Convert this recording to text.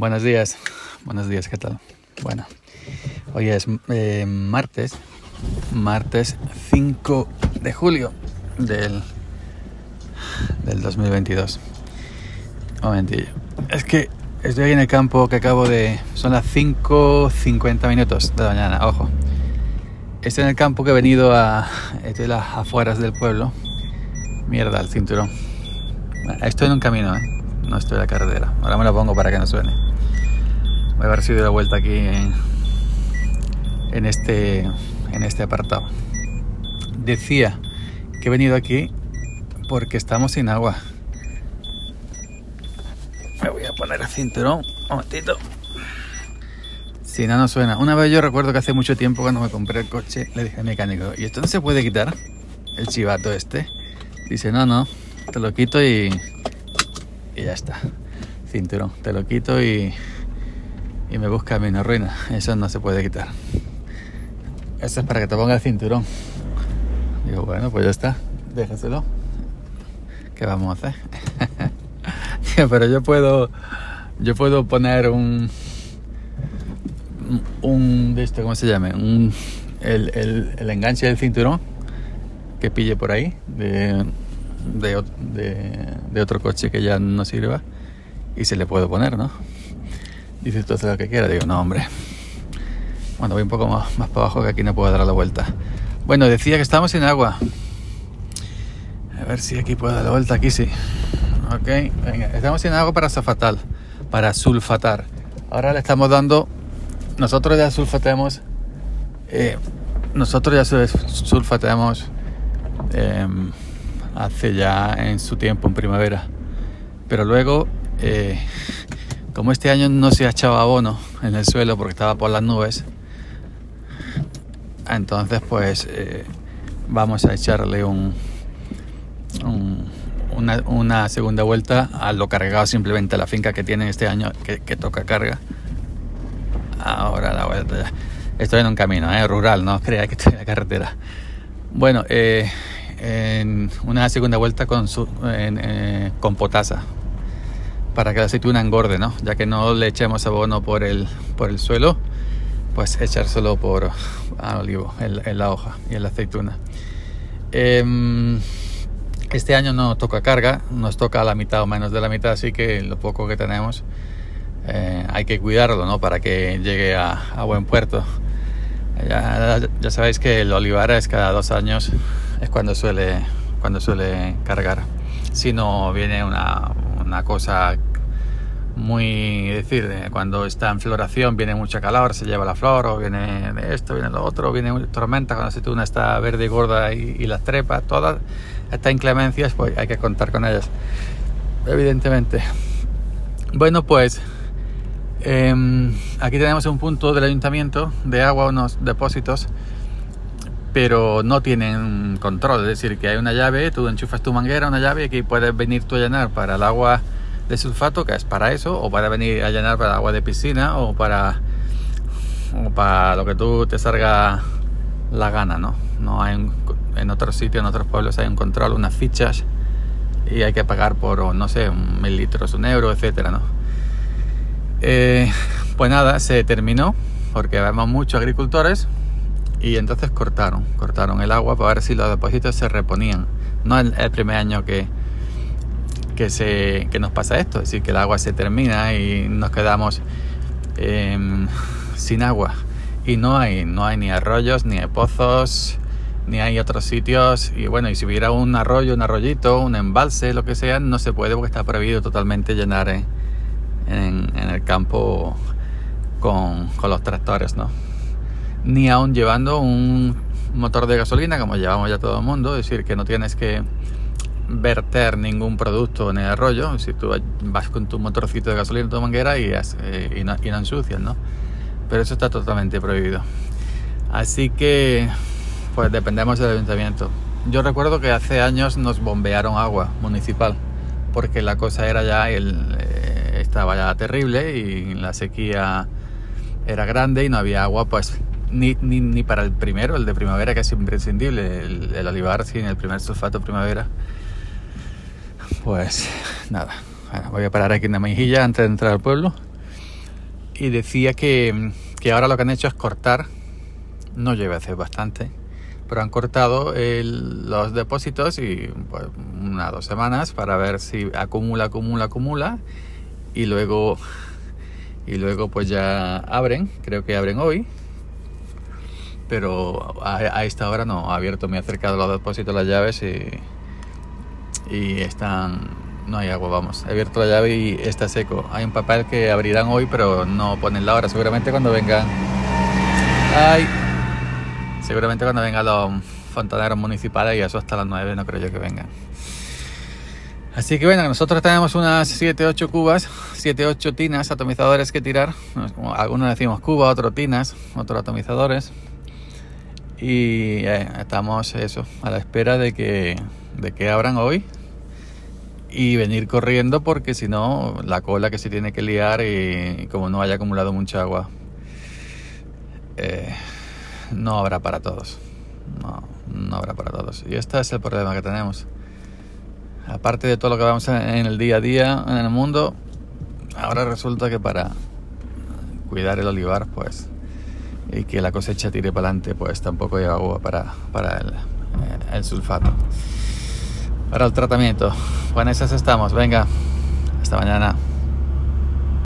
Buenos días, buenos días, ¿qué tal? Bueno, hoy es eh, martes, martes 5 de julio del, del 2022. Un momentillo. Es que estoy en el campo que acabo de... Son las 5.50 minutos de la mañana, ojo. Estoy en el campo que he venido a... Estoy en las afueras del pueblo. Mierda, el cinturón. Estoy en un camino, ¿eh? No estoy en la carretera. Ahora me lo pongo para que no suene. Voy a haber sido de vuelta aquí en, en, este, en este apartado. Decía que he venido aquí porque estamos sin agua. Me voy a poner el cinturón. Un momentito. Si no, no suena. Una vez yo recuerdo que hace mucho tiempo cuando me compré el coche, le dije al mecánico, ¿y esto no se puede quitar? El chivato este. Dice, no, no, te lo quito y, y ya está. Cinturón, te lo quito y, y me busca una ruina. Eso no se puede quitar. Eso es para que te ponga el cinturón. Digo, bueno, pues ya está, déjaselo. ¿Qué vamos a hacer? Pero yo puedo, yo puedo poner un, un de esto, ¿cómo se llama? Un, el, el, el enganche del cinturón que pille por ahí de, de, de, otro coche que ya no sirva y se le puedo poner, ¿no? Dice, tú lo que quieras. Digo, no, hombre. Bueno, voy un poco más, más para abajo que aquí no puedo dar la vuelta. Bueno, decía que estamos sin agua. A ver si aquí puedo dar la vuelta. Aquí sí. Ok, venga. Estamos sin agua para sulfatar. Para sulfatar. Ahora le estamos dando... Nosotros ya sulfatemos... Eh, nosotros ya sulfatemos... Eh, hace ya en su tiempo, en primavera. Pero luego... Eh, como este año no se ha echado abono en el suelo porque estaba por las nubes, entonces pues eh, vamos a echarle un, un una, segunda vuelta a lo cargado simplemente a la finca que tienen este año que, toca carga. Ahora la vuelta. Estoy en un camino ¿eh? rural, no crea que estoy en la carretera. Bueno, eh, en una segunda vuelta con, eh, con potasa, para que la aceituna engorde, ¿no? Ya que no le echemos abono por el, por el suelo, pues echárselo por al olivo, en, la hoja y en la aceituna. Eh, este año no toca carga, nos toca la mitad o menos de la mitad, así que lo poco que tenemos eh, hay que cuidarlo, ¿no? Para que llegue a buen puerto. Ya, ya, sabéis que el olivar es cada dos años, es cuando suele, cuando suele cargar. Si no viene una, una cosa muy decir cuando está en floración viene mucha calor se lleva la flor o viene de esto viene lo otro viene tormenta cuando la aceituna está verde y gorda y, y las trepas todas estas inclemencias pues hay que contar con ellas evidentemente bueno pues eh, aquí tenemos un punto del ayuntamiento de agua unos depósitos pero no tienen control es decir que hay una llave tú enchufas tu manguera una llave y aquí puedes venir tú a llenar para el agua de sulfato, que es para eso, o para venir a llenar para agua de piscina, o para, o para lo que tú te salga la gana, ¿no? No hay un, en otros sitios, en otros pueblos hay un control, unas fichas, y hay que pagar por, no sé, mil litros, un euro, etcétera, ¿no? Eh, pues nada, se terminó, porque vemos muchos agricultores, y entonces cortaron, cortaron el agua para ver si los depósitos se reponían. No el, el primer año que, que, se, que nos pasa esto, es decir, que el agua se termina y nos quedamos eh, sin agua. Y no hay, no hay ni arroyos, ni pozos, ni hay otros sitios. Y bueno, y si hubiera un arroyo, un arroyito, un embalse, lo que sea, no se puede porque está prohibido totalmente llenar en, en, en el campo con, con los tractores, ¿no? Ni aún llevando un motor de gasolina, como llevamos ya todo el mundo, es decir, que no tienes que verter ningún producto en el arroyo. Si tú vas con tu motorcito de gasolina en tu manguera y, eh, y, no, y no ensucias, ¿no? Pero eso está totalmente prohibido. Así que, pues dependemos del ayuntamiento. Yo recuerdo que hace años nos bombearon agua municipal, porque la cosa era ya, el, estaba ya terrible y la sequía era grande y no había agua, pues ni, ni, ni para el primero, el de primavera, que es imprescindible, el, el olivar sin el primer sulfato primavera. Pues nada, bueno, voy a parar aquí en la mejilla antes de entrar al pueblo. Y decía que, que ahora lo que han hecho es cortar, no lleva hace bastante, pero han cortado el, los depósitos y pues, una dos semanas para ver si acumula, acumula, acumula y luego y luego pues ya abren, creo que abren hoy, pero a, esta hora no, ha abierto, me ha acercado los depósitos, las llaves y, y están, no hay agua, vamos, he abierto la llave y está seco. Hay un papel que abrirán hoy, pero no ponen la hora, seguramente cuando vengan, ay, seguramente cuando vengan los fontaneros municipales y eso hasta las 9 no creo yo que vengan. Así que bueno, nosotros tenemos unas 7-8 cubas, 7-8 tinas, atomizadores que tirar. Algunos decimos cuba, otros tinas, otros atomizadores. Y eh, estamos eso, a la espera de que, de que abran hoy y venir corriendo porque si no, la cola que se tiene que liar y, como no haya acumulado mucha agua, eh, no habrá para todos. No, no habrá para todos. Y este es el problema que tenemos aparte de todo lo que vamos en el día a día en el mundo, ahora resulta que para cuidar el olivar, pues, y que la cosecha tire para adelante, pues tampoco hay agua para, para el, el sulfato. Para el tratamiento. Bueno, esas estamos. Venga, hasta mañana.